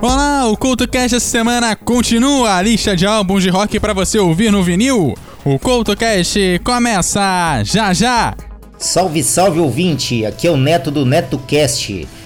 Olá, o CoutoCast essa semana continua a lista de álbuns de rock para você ouvir no vinil. O CoutoCast começa já já! Salve, salve ouvinte! Aqui é o Neto do NetoCast.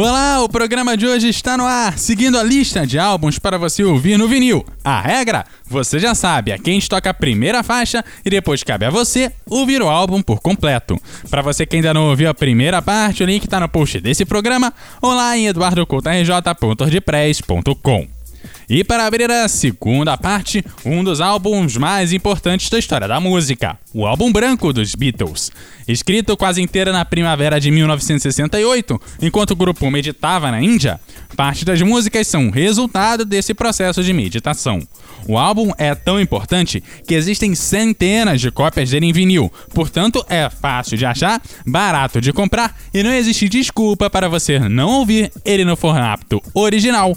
Olá, o programa de hoje está no ar, seguindo a lista de álbuns para você ouvir no vinil. A regra, você já sabe, é quem a toca a primeira faixa e depois cabe a você ouvir o álbum por completo. Para você que ainda não ouviu a primeira parte, o link está no post desse programa ou lá em eduardocoutarj.ordpress.com. E para abrir a segunda parte, um dos álbuns mais importantes da história da música, o álbum branco dos Beatles. Escrito quase inteira na primavera de 1968, enquanto o grupo meditava na Índia, parte das músicas são resultado desse processo de meditação. O álbum é tão importante que existem centenas de cópias dele em vinil, portanto é fácil de achar, barato de comprar e não existe desculpa para você não ouvir ele no formato original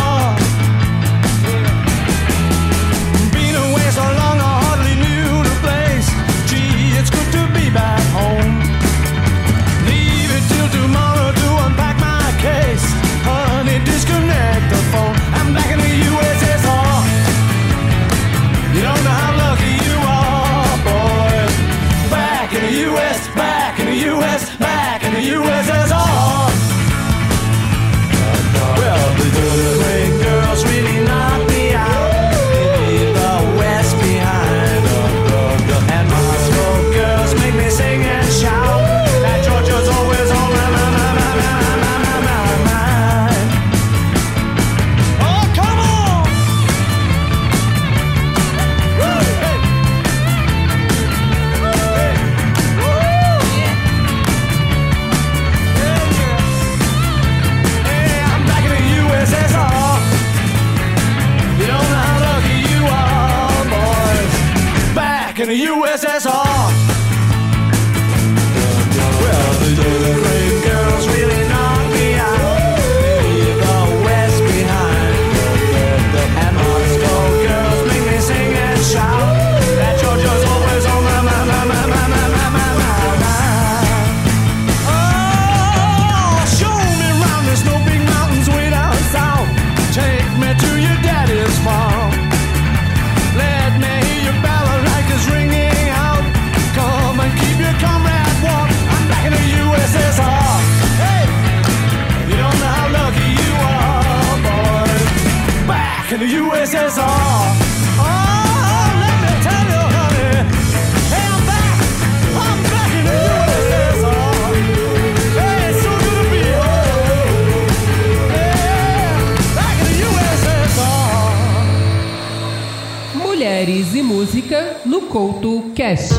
música no Couto Cast.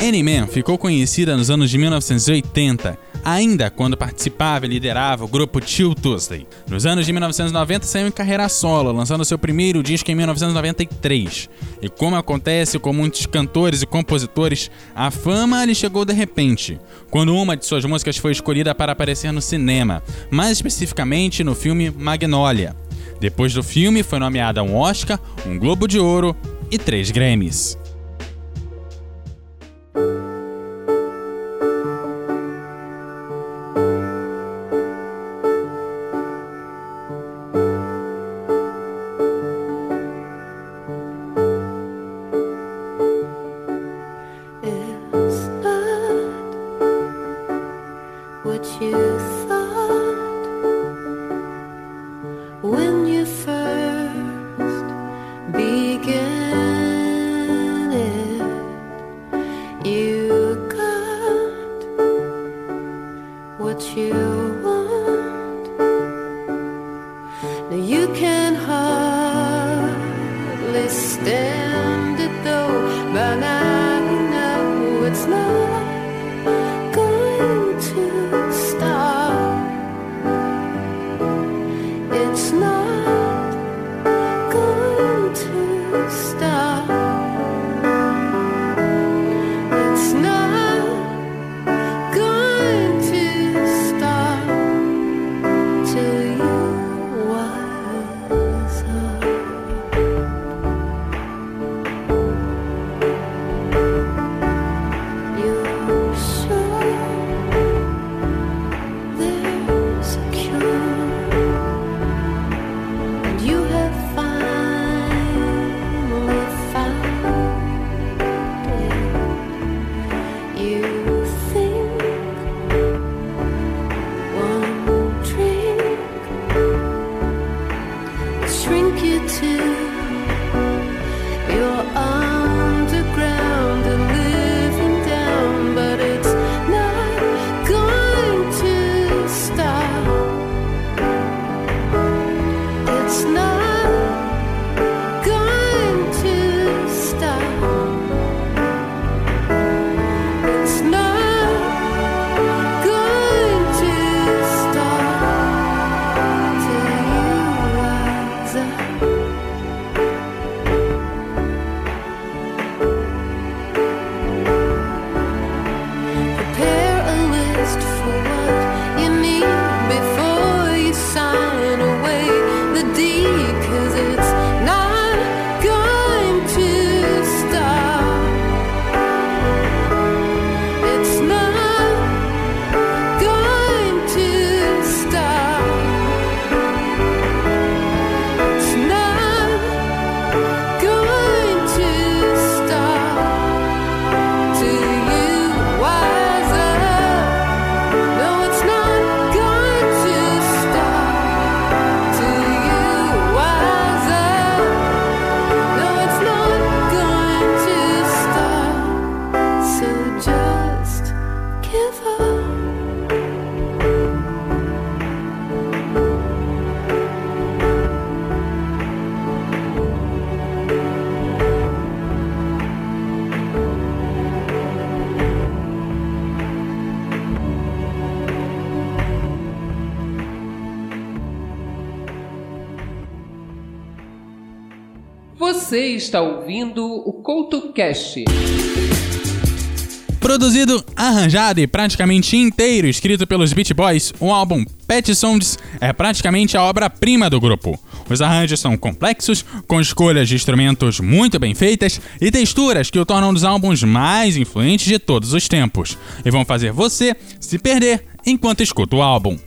Annie Man ficou conhecida nos anos de 1980, ainda quando participava e liderava o grupo Chill Tuesday. Nos anos de 1990 saiu em carreira solo, lançando seu primeiro disco em 1993. E como acontece com muitos cantores e compositores, a fama lhe chegou de repente, quando uma de suas músicas foi escolhida para aparecer no cinema, mais especificamente no filme Magnolia. Depois do filme, foi nomeada um Oscar, um Globo de Ouro e três Grammys. You got what you está ouvindo o CoutoCast. Produzido, arranjado e praticamente inteiro escrito pelos Beat Boys, o álbum Pet Sounds é praticamente a obra-prima do grupo. Os arranjos são complexos, com escolhas de instrumentos muito bem feitas e texturas que o tornam um dos álbuns mais influentes de todos os tempos, e vão fazer você se perder enquanto escuta o álbum.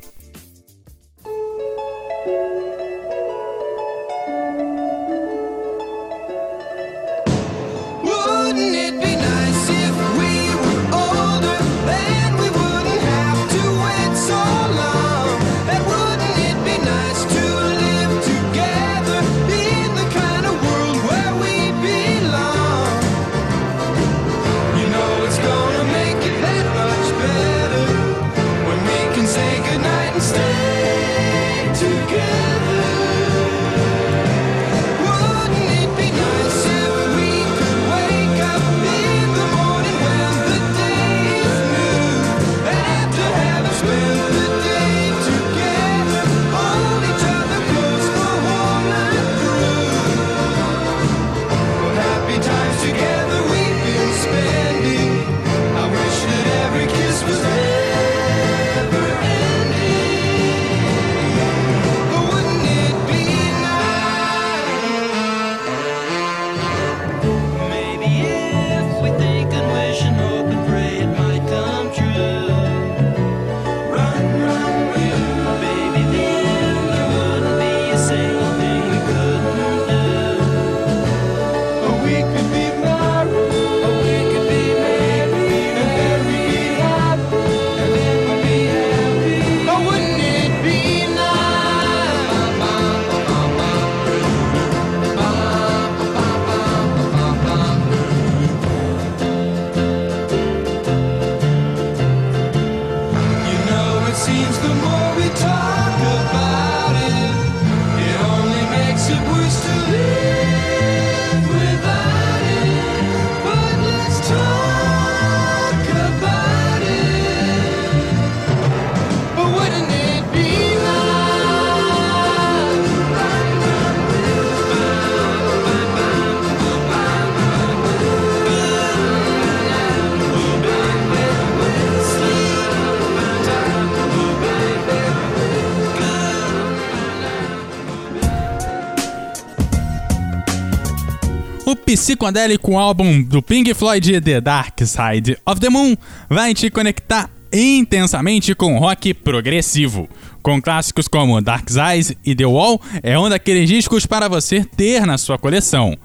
Psicodélico álbum do Pink Floyd The Dark Side of the Moon vai te conectar intensamente com rock progressivo. Com clássicos como Dark Eyes e The Wall, é um daqueles discos para você ter na sua coleção.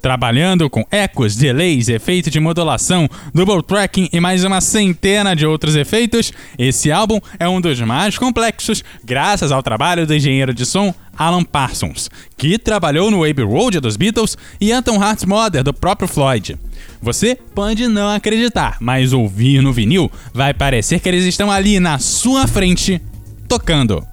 Trabalhando com ecos, delays, efeito de modulação, double tracking e mais uma centena de outros efeitos, esse álbum é um dos mais complexos graças ao trabalho do engenheiro de som Alan Parsons, que trabalhou no Abbey Road dos Beatles e Anton Hearts Mother do próprio Floyd. Você pode não acreditar, mas ouvir no vinil vai parecer que eles estão ali na sua frente tocando.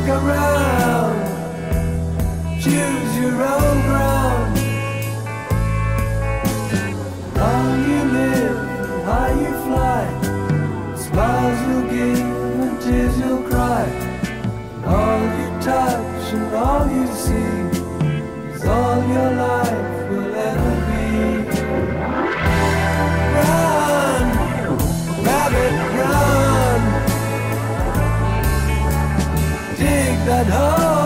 Look around, choose your own ground. How you live, how you fly. Smiles you'll give and tears you'll cry. All you touch and all you see is all your life that home.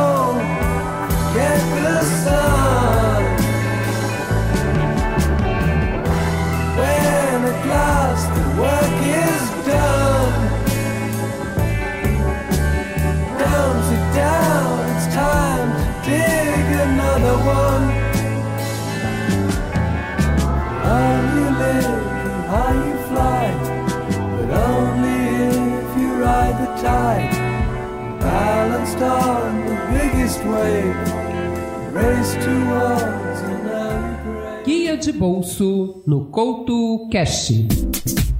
Guia de bolso no Couto Cast.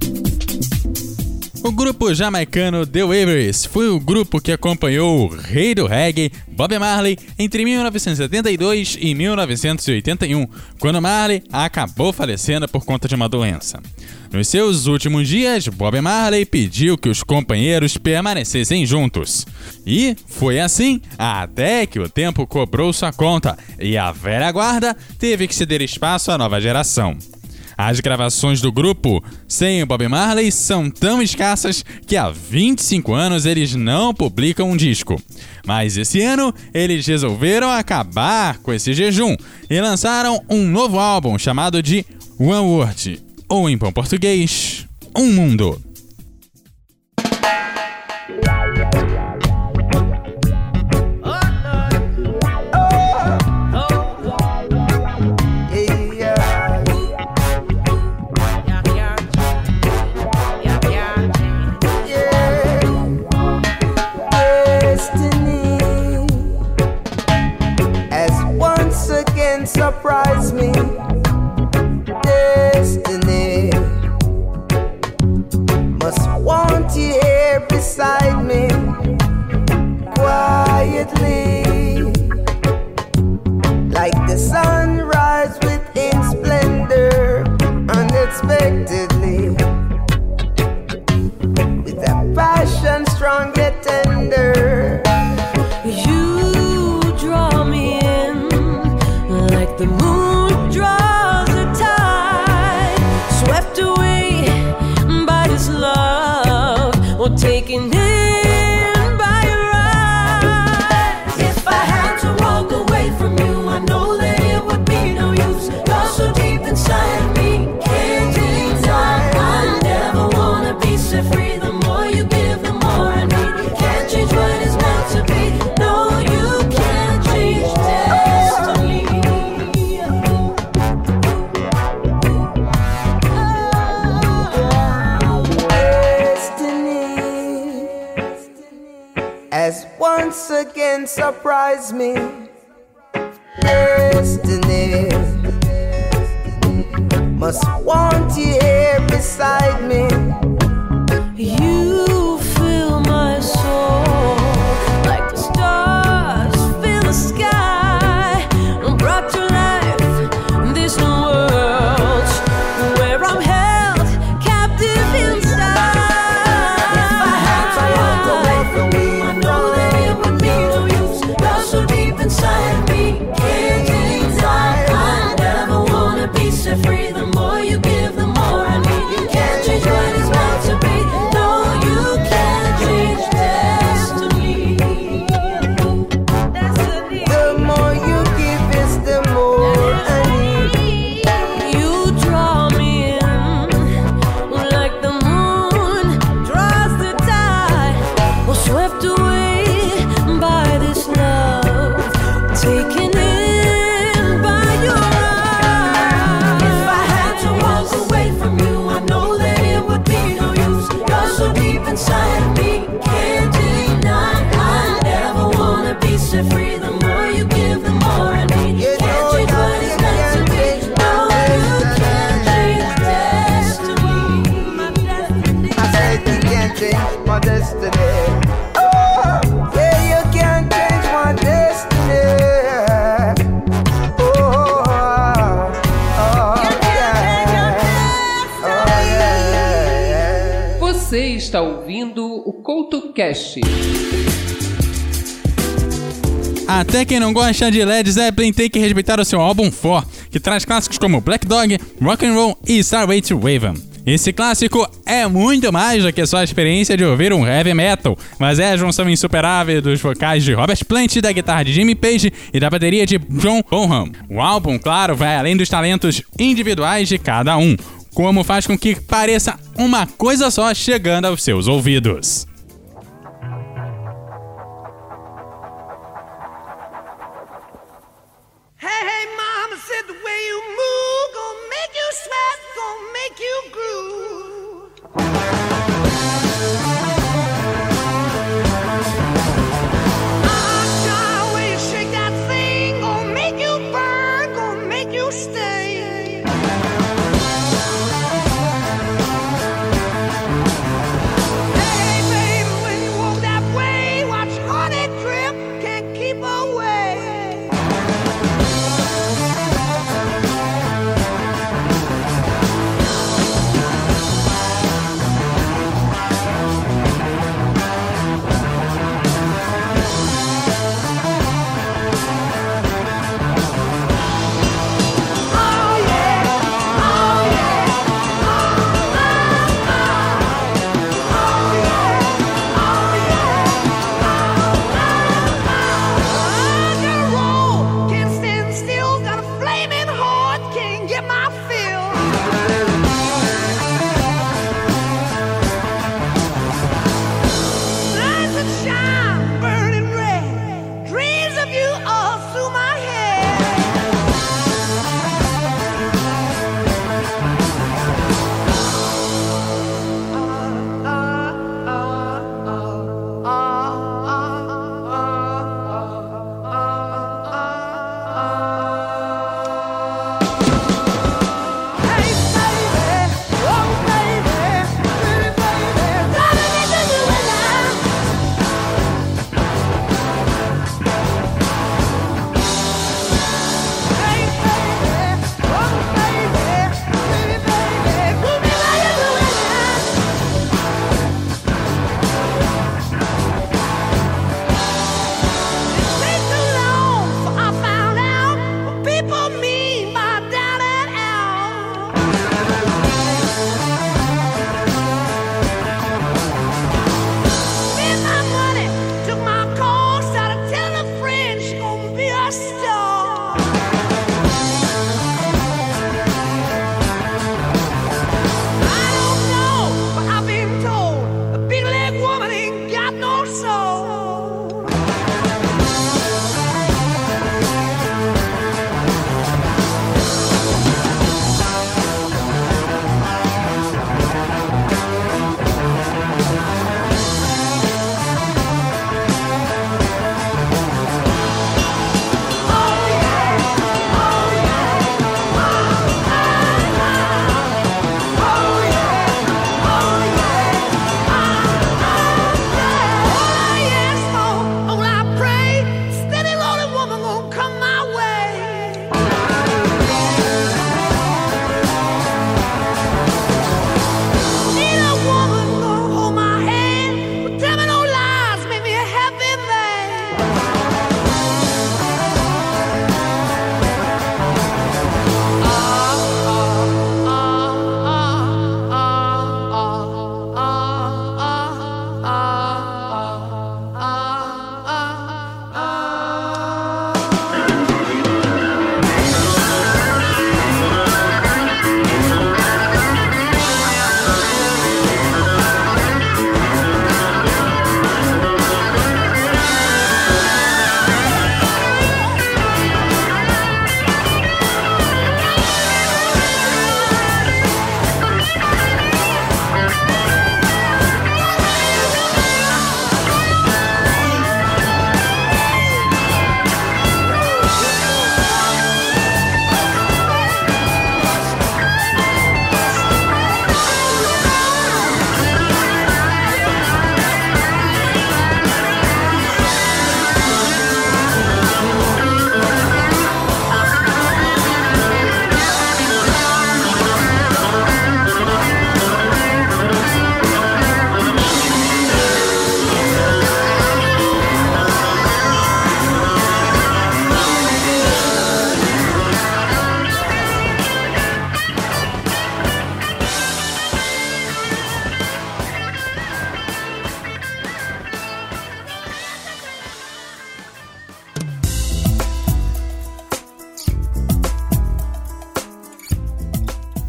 O grupo jamaicano The Waverys foi o grupo que acompanhou o rei do reggae, Bob Marley, entre 1972 e 1981, quando Marley acabou falecendo por conta de uma doença. Nos seus últimos dias, Bob Marley pediu que os companheiros permanecessem juntos. E foi assim até que o tempo cobrou sua conta e a velha guarda teve que ceder espaço à nova geração. As gravações do grupo sem o Bob Marley são tão escassas que há 25 anos eles não publicam um disco. Mas esse ano eles resolveram acabar com esse jejum e lançaram um novo álbum chamado de One World, ou em bom português, Um Mundo. surprise me. Destiny must want you here beside me. Até quem não gosta de Led Zeppelin tem que respeitar o seu álbum for, que traz clássicos como Black Dog, Rock and Roll e Starway to Raven. Esse clássico é muito mais do que só a experiência de ouvir um heavy metal, mas é a junção insuperável dos vocais de Robert Plant, da guitarra de Jimmy Page e da bateria de John Bonham. O álbum, claro, vai além dos talentos individuais de cada um, como faz com que pareça uma coisa só chegando aos seus ouvidos.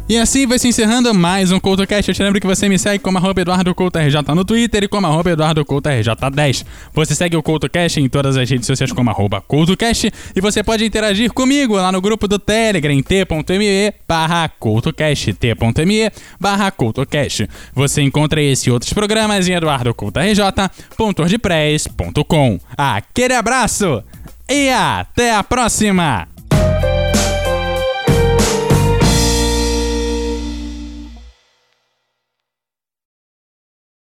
E assim vai se encerrando mais um CoutoCast. Eu te lembro que você me segue como arroba RJ no Twitter e como arroba Eduardo Couto RJ10. Você segue o CoutoCast em todas as redes sociais como arroba CoutoCast e você pode interagir comigo lá no grupo do Telegram em t.me barra CoutoCast, t.me barra CoutoCast. Você encontra esse e outros programas em eduardocoutorj.wordpress.com. Aquele abraço e até a próxima!